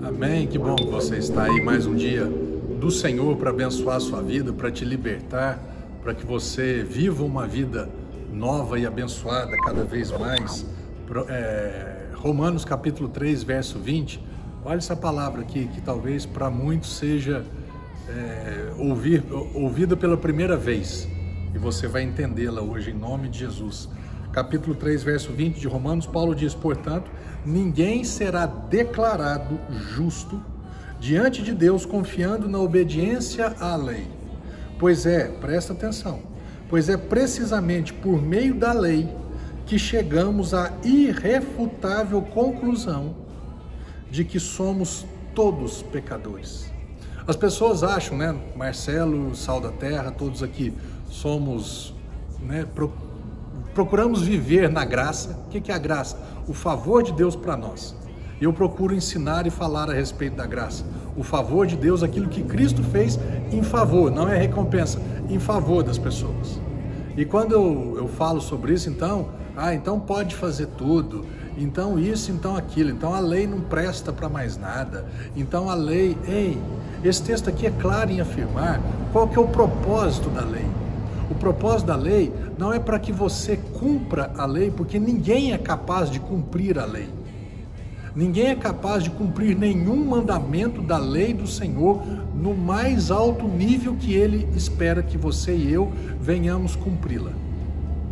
Amém. Que bom que você está aí mais um dia do Senhor para abençoar a sua vida, para te libertar, para que você viva uma vida nova e abençoada cada vez mais. É, Romanos capítulo 3, verso 20. Olha essa palavra aqui, que talvez para muitos seja é, ouvir, ouvida pela primeira vez. E você vai entendê-la hoje em nome de Jesus capítulo 3, verso 20 de Romanos, Paulo diz: Portanto, ninguém será declarado justo diante de Deus confiando na obediência à lei. Pois é, presta atenção, pois é precisamente por meio da lei que chegamos à irrefutável conclusão de que somos todos pecadores. As pessoas acham, né, Marcelo, Sal da Terra, todos aqui somos né, procuramos viver na graça. O que é a graça? O favor de Deus para nós. Eu procuro ensinar e falar a respeito da graça. O favor de Deus, aquilo que Cristo fez em favor, não é recompensa, em favor das pessoas. E quando eu, eu falo sobre isso, então, ah, então pode fazer tudo, então isso, então aquilo, então a lei não presta para mais nada, então a lei, ei, esse texto aqui é claro em afirmar qual que é o propósito da lei. O propósito da lei não é para que você cumpra a lei, porque ninguém é capaz de cumprir a lei. Ninguém é capaz de cumprir nenhum mandamento da lei do Senhor no mais alto nível que ele espera que você e eu venhamos cumpri-la.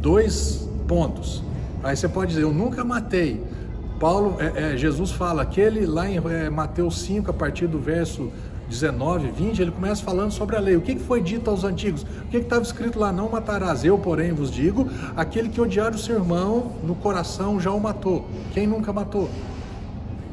Dois pontos. Aí você pode dizer, eu nunca matei. Paulo, é, é, Jesus fala, aquele lá em é, Mateus 5, a partir do verso 19, 20, ele começa falando sobre a lei. O que foi dito aos antigos? O que estava escrito lá? Não matarás. Eu, porém, vos digo: aquele que odiar o seu irmão no coração já o matou. Quem nunca matou?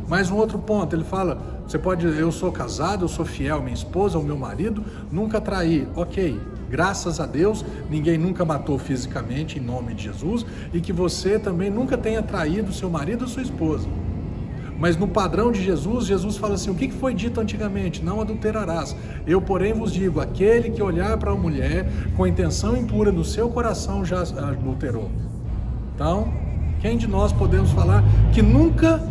Mais um outro ponto, ele fala: você pode eu sou casado, eu sou fiel, minha esposa, o meu marido, nunca traí. Ok, graças a Deus, ninguém nunca matou fisicamente em nome de Jesus e que você também nunca tenha traído seu marido ou sua esposa. Mas no padrão de Jesus, Jesus fala assim: o que foi dito antigamente? Não adulterarás. Eu, porém, vos digo: aquele que olhar para a mulher com intenção impura no seu coração já adulterou. Então, quem de nós podemos falar que nunca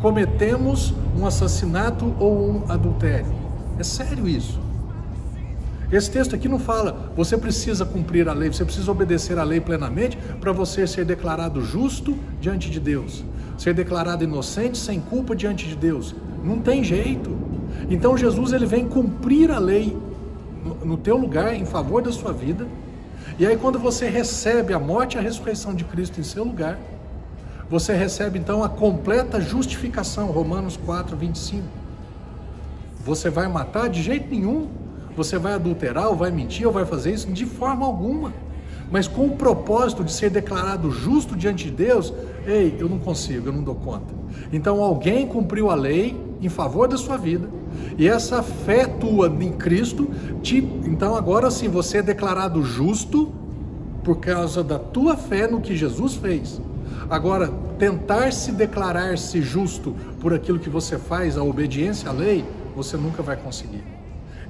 cometemos um assassinato ou um adultério? É sério isso. Esse texto aqui não fala, você precisa cumprir a lei, você precisa obedecer a lei plenamente para você ser declarado justo diante de Deus, ser declarado inocente sem culpa diante de Deus. Não tem jeito. Então Jesus ele vem cumprir a lei no, no teu lugar, em favor da sua vida. E aí quando você recebe a morte e a ressurreição de Cristo em seu lugar, você recebe então a completa justificação, Romanos 4, 25. Você vai matar de jeito nenhum, você vai adulterar ou vai mentir ou vai fazer isso? De forma alguma. Mas com o propósito de ser declarado justo diante de Deus, ei, eu não consigo, eu não dou conta. Então alguém cumpriu a lei em favor da sua vida, e essa fé tua em Cristo, te, então agora sim você é declarado justo por causa da tua fé no que Jesus fez. Agora, tentar se declarar-se justo por aquilo que você faz, a obediência à lei, você nunca vai conseguir.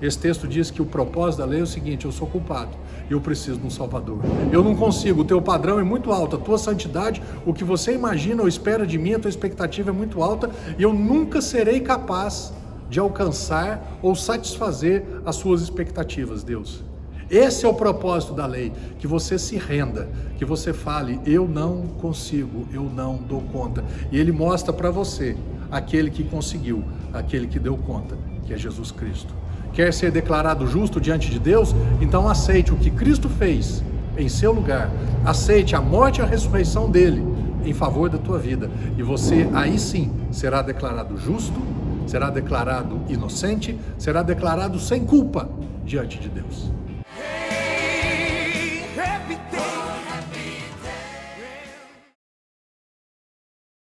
Esse texto diz que o propósito da lei é o seguinte: eu sou culpado eu preciso de um Salvador. Eu não consigo, o teu padrão é muito alto, a tua santidade, o que você imagina ou espera de mim, a tua expectativa é muito alta e eu nunca serei capaz de alcançar ou satisfazer as suas expectativas, Deus. Esse é o propósito da lei, que você se renda, que você fale, eu não consigo, eu não dou conta. E ele mostra para você aquele que conseguiu, aquele que deu conta, que é Jesus Cristo quer ser declarado justo diante de Deus, então aceite o que Cristo fez em seu lugar. Aceite a morte e a ressurreição dele em favor da tua vida. E você aí sim será declarado justo, será declarado inocente, será declarado sem culpa diante de Deus.